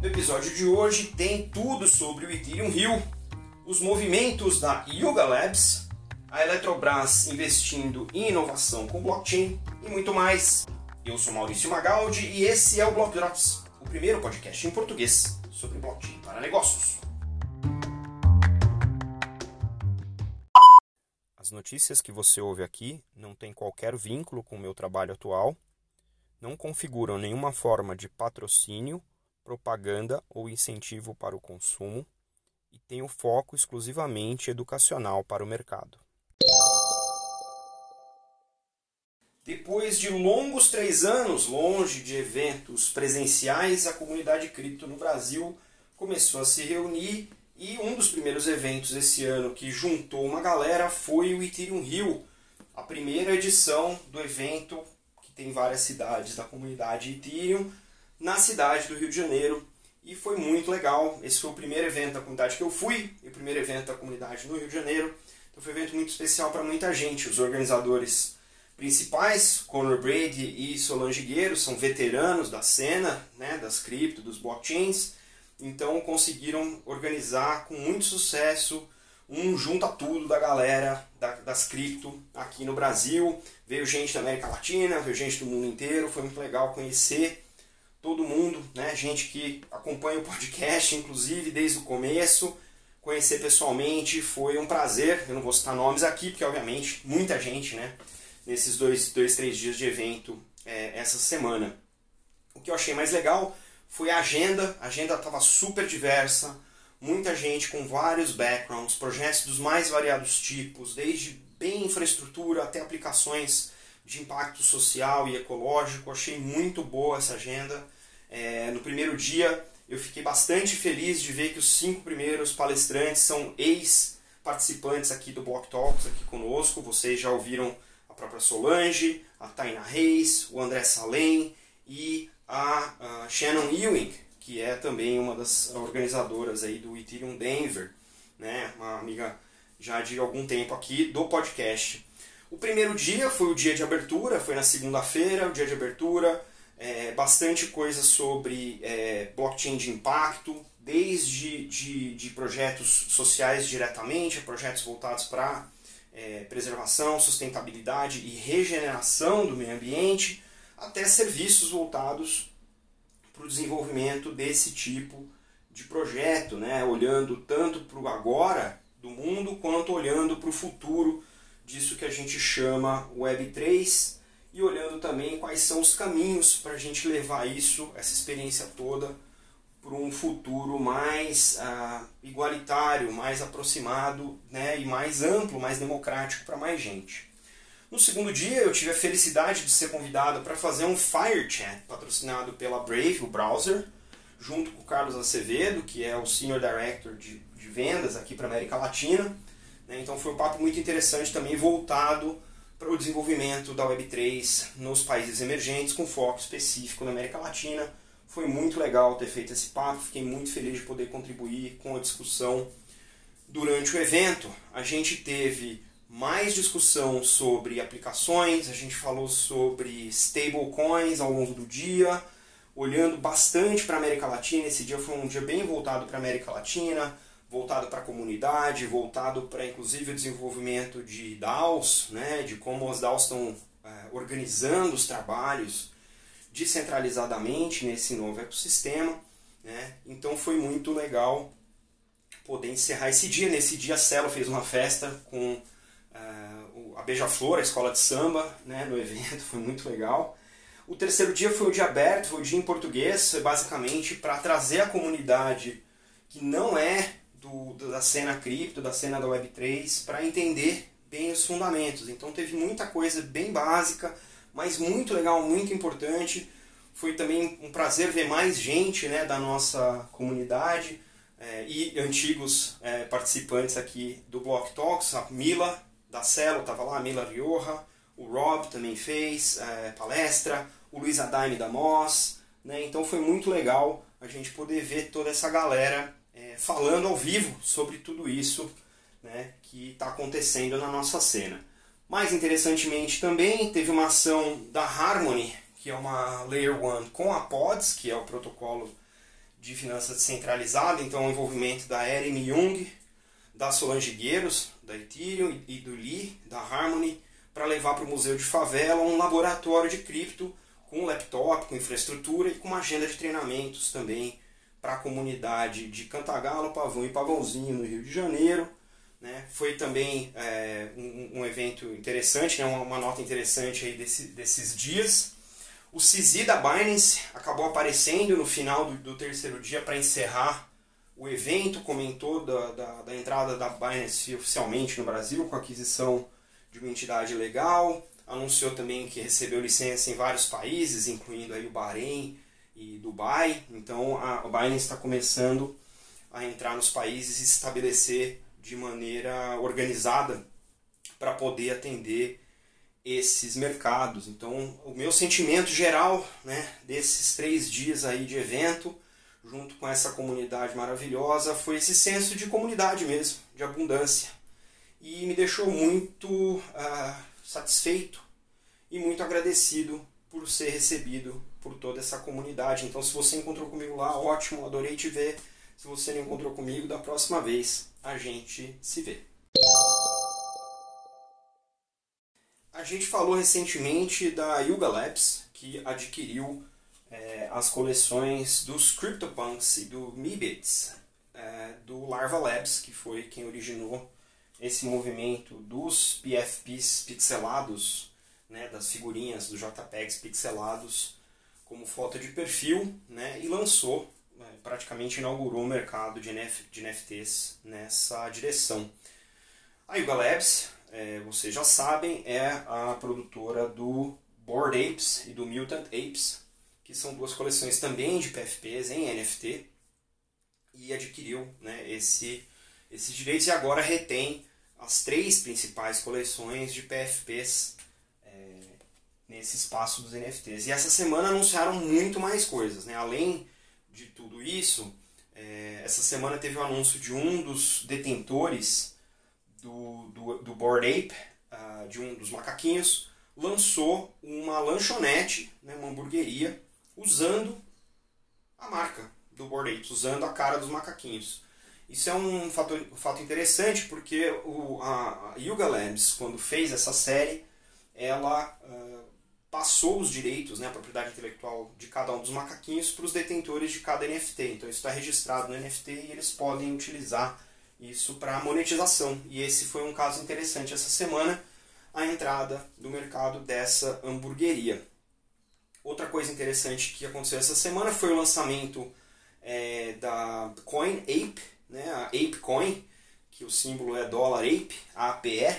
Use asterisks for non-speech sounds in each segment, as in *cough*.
No episódio de hoje tem tudo sobre o Ethereum Rio, os movimentos da Yuga Labs, a Eletrobras investindo em inovação com blockchain e muito mais. Eu sou Maurício Magaldi e esse é o Block Drops, o primeiro podcast em português sobre blockchain para negócios. As notícias que você ouve aqui não têm qualquer vínculo com o meu trabalho atual, não configuram nenhuma forma de patrocínio propaganda ou incentivo para o consumo e tem o foco exclusivamente educacional para o mercado. Depois de longos três anos longe de eventos presenciais, a comunidade cripto no Brasil começou a se reunir e um dos primeiros eventos esse ano que juntou uma galera foi o Ethereum Rio, a primeira edição do evento que tem várias cidades da comunidade Ethereum na cidade do Rio de Janeiro e foi muito legal. Esse foi o primeiro evento da comunidade que eu fui, e o primeiro evento da comunidade no Rio de Janeiro. Então foi um evento muito especial para muita gente. Os organizadores principais, Conor Brady e Solange Guerreiro, são veteranos da cena, né, das cripto, dos blockchains. Então conseguiram organizar com muito sucesso um junta tudo da galera das cripto aqui no Brasil. Veio gente da América Latina, veio gente do mundo inteiro. Foi muito legal conhecer todo mundo, né? Gente que acompanha o podcast, inclusive desde o começo, conhecer pessoalmente foi um prazer. Eu não vou citar nomes aqui, porque obviamente muita gente, né? Nesses dois, dois três dias de evento é, essa semana. O que eu achei mais legal foi a agenda. A agenda estava super diversa, muita gente com vários backgrounds, projetos dos mais variados tipos, desde bem infraestrutura até aplicações de impacto social e ecológico. Achei muito boa essa agenda. É, no primeiro dia eu fiquei bastante feliz de ver que os cinco primeiros palestrantes são ex-participantes aqui do Block Talks aqui conosco. Vocês já ouviram a própria Solange, a Taina Reis, o André Salem e a, a Shannon Ewing, que é também uma das organizadoras aí do Ethereum Denver, né? uma amiga já de algum tempo aqui do podcast. O primeiro dia foi o dia de abertura, foi na segunda-feira, o dia de abertura, é, bastante coisa sobre é, blockchain de impacto, desde de, de projetos sociais diretamente, projetos voltados para é, preservação, sustentabilidade e regeneração do meio ambiente, até serviços voltados para o desenvolvimento desse tipo de projeto, né? olhando tanto para o agora do mundo quanto olhando para o futuro disso que a gente chama Web3 e olhando também quais são os caminhos para a gente levar isso, essa experiência toda, para um futuro mais ah, igualitário, mais aproximado né, e mais amplo, mais democrático para mais gente. No segundo dia, eu tive a felicidade de ser convidado para fazer um Fire Chat patrocinado pela Brave, o browser, junto com o Carlos Acevedo, que é o Senior Director de, de vendas aqui para América Latina. Né? Então foi um papo muito interessante também voltado para o desenvolvimento da Web3 nos países emergentes, com foco específico na América Latina. Foi muito legal ter feito esse papo, fiquei muito feliz de poder contribuir com a discussão durante o evento. A gente teve mais discussão sobre aplicações, a gente falou sobre stablecoins ao longo do dia, olhando bastante para a América Latina. Esse dia foi um dia bem voltado para a América Latina voltado para a comunidade, voltado para inclusive o desenvolvimento de DAOs, né, de como as DAOs estão é, organizando os trabalhos descentralizadamente nesse novo ecossistema. Né? Então foi muito legal poder encerrar esse dia. Nesse dia a Celo fez uma festa com uh, a Beija-Flor, a escola de samba, né, no *laughs* evento, foi muito legal. O terceiro dia foi o dia aberto, foi o dia em português, basicamente para trazer a comunidade que não é do, da cena cripto, da cena da Web3, para entender bem os fundamentos. Então teve muita coisa bem básica, mas muito legal, muito importante. Foi também um prazer ver mais gente né, da nossa comunidade é, e antigos é, participantes aqui do Block Talks. A Mila da Celo estava lá, a Mila Rioja, o Rob também fez é, palestra, o Luiz Adaime da Moss. Né, então foi muito legal a gente poder ver toda essa galera é, falando ao vivo sobre tudo isso né, que está acontecendo na nossa cena. Mais interessantemente também teve uma ação da Harmony, que é uma Layer 1 com a Pods, que é o protocolo de finanças descentralizada, então o envolvimento da Erin Jung, da Solange Gueiros, da Ethereum e do Lee, da Harmony, para levar para o Museu de Favela um laboratório de cripto com laptop, com infraestrutura e com uma agenda de treinamentos também para a comunidade de Cantagalo, Pavão e Pavãozinho no Rio de Janeiro. Né? Foi também é, um, um, evento interessante, né? uma, uma, nota interessante aí desse, desses dias. O CISI da Binance acabou aparecendo no final do, do terceiro dia para encerrar o evento, comentou da, da, da, entrada da Binance oficialmente no Brasil com a aquisição de uma entidade legal, anunciou também que recebeu licença em vários países, incluindo aí o Bahrein e Dubai. Então a, Binance está começando a entrar nos países e se estabelecer de maneira organizada para poder atender esses mercados. Então, o meu sentimento geral né, desses três dias aí de evento, junto com essa comunidade maravilhosa, foi esse senso de comunidade mesmo, de abundância. E me deixou muito uh, satisfeito e muito agradecido por ser recebido por toda essa comunidade. Então, se você encontrou comigo lá, ótimo, adorei te ver. Se você não encontrou comigo, da próxima vez a gente se vê. A gente falou recentemente da Yuga Labs, que adquiriu é, as coleções dos CryptoPunks e do Mibits, é, do Larva Labs, que foi quem originou esse movimento dos PFPs pixelados, né, das figurinhas dos JPEGs pixelados como foto de perfil, né, e lançou, é, praticamente inaugurou o mercado de, NF, de NFTs nessa direção. A Yuga Labs é, vocês já sabem, é a produtora do Bored Apes e do Mutant Apes, que são duas coleções também de PFPs em NFT, e adquiriu né, esse, esses direitos e agora retém as três principais coleções de PFPs nesse espaço dos NFTs. E essa semana anunciaram muito mais coisas. Né? Além de tudo isso, é, essa semana teve o anúncio de um dos detentores do, do, do Bored Ape, uh, de um dos macaquinhos, lançou uma lanchonete, né, uma hamburgueria, usando a marca do Bored Ape, usando a cara dos macaquinhos. Isso é um fato, um fato interessante porque o, a, a Yuga Labs, quando fez essa série, ela uh, passou os direitos, né, a propriedade intelectual de cada um dos macaquinhos para os detentores de cada NFT. Então isso está registrado no NFT e eles podem utilizar isso para monetização. E esse foi um caso interessante essa semana, a entrada do mercado dessa hamburgueria. Outra coisa interessante que aconteceu essa semana foi o lançamento é, da Coin Ape, né, a Ape Coin, que o símbolo é dólar Ape, APE,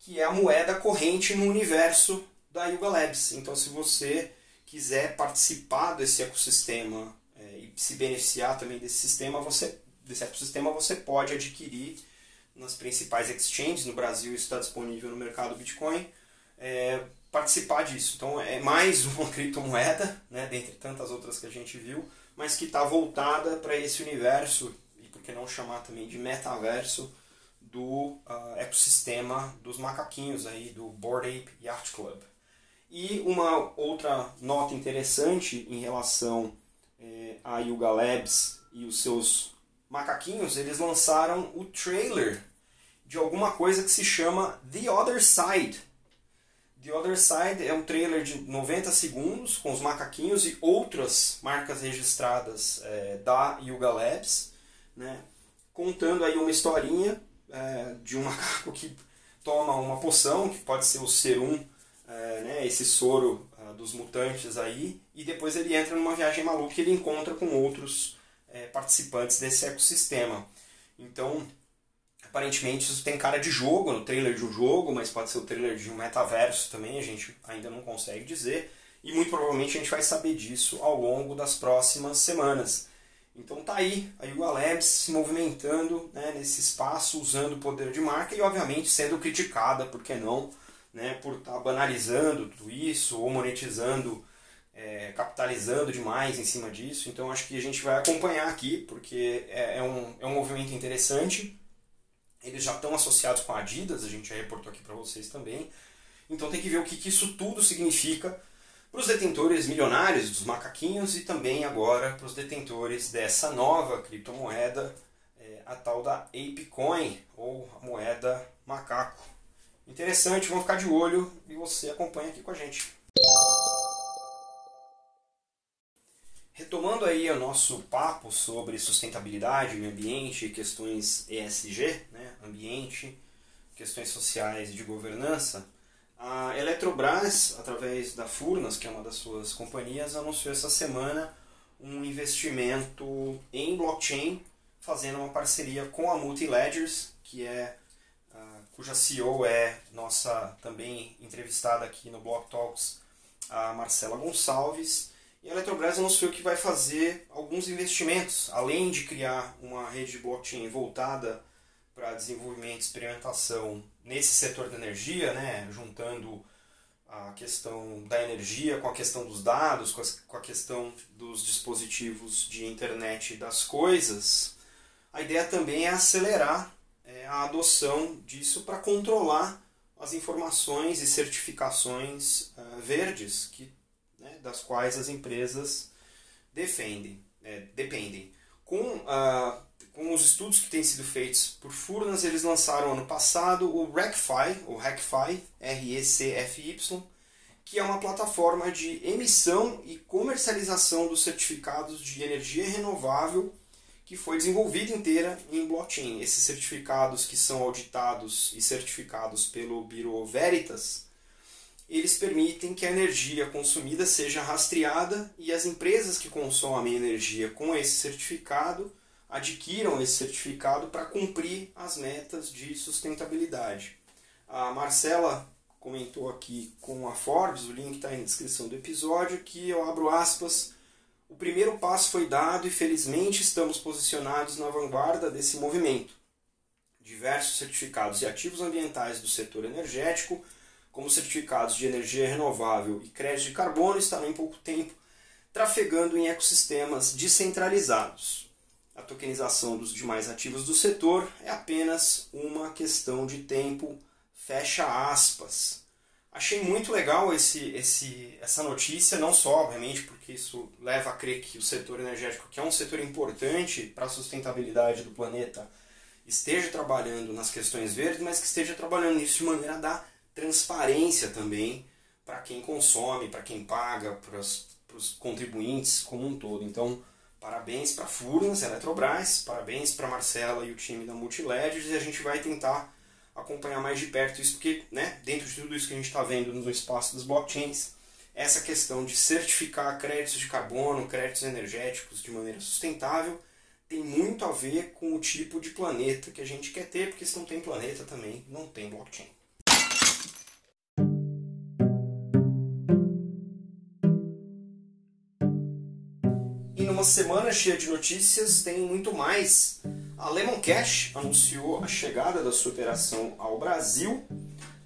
que é a moeda corrente no universo da Yuga Labs. Então, se você quiser participar desse ecossistema é, e se beneficiar também desse sistema, você desse ecossistema você pode adquirir nas principais exchanges, no Brasil isso está disponível no mercado Bitcoin, é, participar disso. Então é mais *laughs* uma criptomoeda, né, dentre tantas outras que a gente viu, mas que está voltada para esse universo, e por que não chamar também de metaverso, do uh, ecossistema dos macaquinhos aí, do Bored Ape Yacht Club. E uma outra nota interessante em relação é, a Yuga Labs e os seus macaquinhos, eles lançaram o trailer de alguma coisa que se chama The Other Side. The Other Side é um trailer de 90 segundos com os macaquinhos e outras marcas registradas é, da Yuga Labs, né, contando aí uma historinha é, de um *laughs* macaco que toma uma poção, que pode ser o serum, é, né, esse soro é, dos mutantes aí, e depois ele entra numa viagem maluca e ele encontra com outros é, participantes desse ecossistema. Então, aparentemente isso tem cara de jogo, no trailer de um jogo, mas pode ser o trailer de um metaverso também, a gente ainda não consegue dizer. E muito provavelmente a gente vai saber disso ao longo das próximas semanas. Então tá aí a Yuga Labs se movimentando né, nesse espaço, usando o poder de marca e obviamente sendo criticada, por que não, né, por estar tá banalizando tudo isso ou monetizando é, capitalizando demais em cima disso. Então acho que a gente vai acompanhar aqui, porque é, é, um, é um movimento interessante. Eles já estão associados com a Adidas, a gente já reportou aqui para vocês também. Então tem que ver o que, que isso tudo significa para os detentores milionários dos macaquinhos e também agora para os detentores dessa nova criptomoeda, é, a tal da ApeCoin, ou a moeda macaco. Interessante, vamos ficar de olho e você acompanha aqui com a gente. Retomando aí o nosso papo sobre sustentabilidade, meio ambiente, questões ESG, né, ambiente, questões sociais e de governança, a Eletrobras, através da Furnas, que é uma das suas companhias, anunciou essa semana um investimento em blockchain, fazendo uma parceria com a Multiledgers, que é cuja CEO é nossa também entrevistada aqui no Block Talks, a Marcela Gonçalves. E a Eletrobras anunciou que vai fazer alguns investimentos, além de criar uma rede de blockchain voltada para desenvolvimento e experimentação nesse setor da energia, né, juntando a questão da energia com a questão dos dados, com, com a questão dos dispositivos de internet das coisas, a ideia também é acelerar é, a adoção disso para controlar as informações e certificações uh, verdes que, né, das quais as empresas defendem, é, dependem. Com, uh, com os estudos que têm sido feitos por Furnas, eles lançaram ano passado o RECFI, o RECFI, R-E-C-F-Y, que é uma plataforma de emissão e comercialização dos certificados de energia renovável que foi desenvolvida inteira em blockchain. Esses certificados que são auditados e certificados pelo Bureau Veritas, eles permitem que a energia consumida seja rastreada e as empresas que consomem energia com esse certificado adquiram esse certificado para cumprir as metas de sustentabilidade. A Marcela comentou aqui com a Forbes, o link está na descrição do episódio, que eu abro aspas o primeiro passo foi dado e felizmente estamos posicionados na vanguarda desse movimento. Diversos certificados e ativos ambientais do setor energético, como certificados de energia renovável e crédito de carbono, estarão em pouco tempo trafegando em ecossistemas descentralizados. A tokenização dos demais ativos do setor é apenas uma questão de tempo, fecha aspas. Achei muito legal esse, esse, essa notícia, não só, obviamente, porque isso leva a crer que o setor energético, que é um setor importante para a sustentabilidade do planeta, esteja trabalhando nas questões verdes, mas que esteja trabalhando nisso de maneira a dar transparência também para quem consome, para quem paga, para os contribuintes como um todo. Então, parabéns para a Furnas, Eletrobras, parabéns para Marcela e o time da Multiledgers e a gente vai tentar acompanhar mais de perto isso, porque né, dentro de tudo isso que a gente está vendo no espaço das blockchains, essa questão de certificar créditos de carbono, créditos energéticos de maneira sustentável, tem muito a ver com o tipo de planeta que a gente quer ter, porque se não tem planeta também, não tem blockchain. Numa semana cheia de notícias, tem muito mais a Lemon Cash anunciou a chegada da sua operação ao Brasil.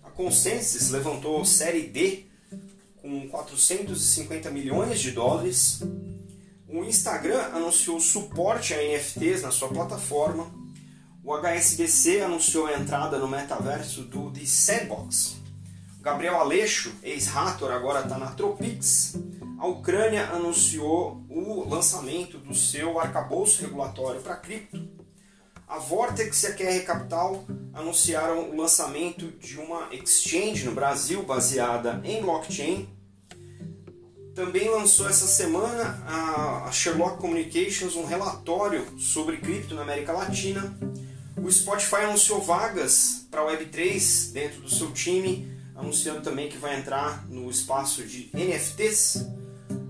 A Consensus levantou série D com 450 milhões de dólares. O Instagram anunciou suporte a NFTs na sua plataforma. O HSBC anunciou a entrada no metaverso do The Sandbox. O Gabriel Aleixo, ex-Rator, agora está na Tropix. A Ucrânia anunciou o lançamento do seu arcabouço regulatório para cripto. A Vortex e a QR Capital anunciaram o lançamento de uma exchange no Brasil baseada em blockchain. Também lançou essa semana a Sherlock Communications um relatório sobre cripto na América Latina. O Spotify anunciou vagas para a Web3 dentro do seu time, anunciando também que vai entrar no espaço de NFTs.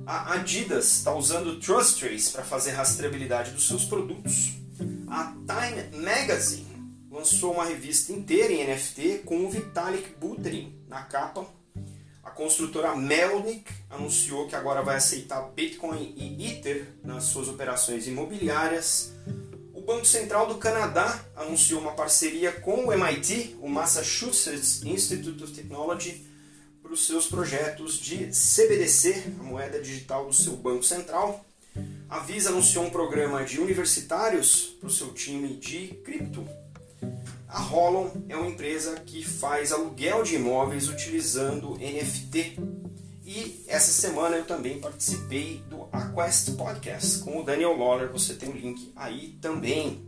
A Adidas está usando o Trust Trace para fazer rastreabilidade dos seus produtos. A Time Magazine lançou uma revista inteira em NFT com o Vitalik Buterin na capa. A construtora Melnik anunciou que agora vai aceitar Bitcoin e Ether nas suas operações imobiliárias. O Banco Central do Canadá anunciou uma parceria com o MIT, o Massachusetts Institute of Technology, para os seus projetos de CBDC, a moeda digital do seu Banco Central. A Visa anunciou um programa de universitários para o seu time de cripto. A Holon é uma empresa que faz aluguel de imóveis utilizando NFT. E essa semana eu também participei do Quest Podcast com o Daniel Lawler. Você tem o um link aí também.